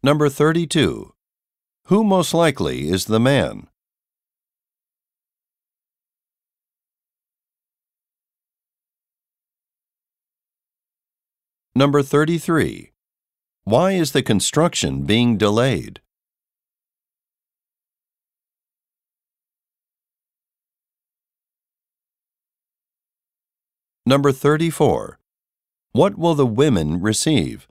Number 32. Who most likely is the man? Number 33. Why is the construction being delayed? Number 34. What will the women receive?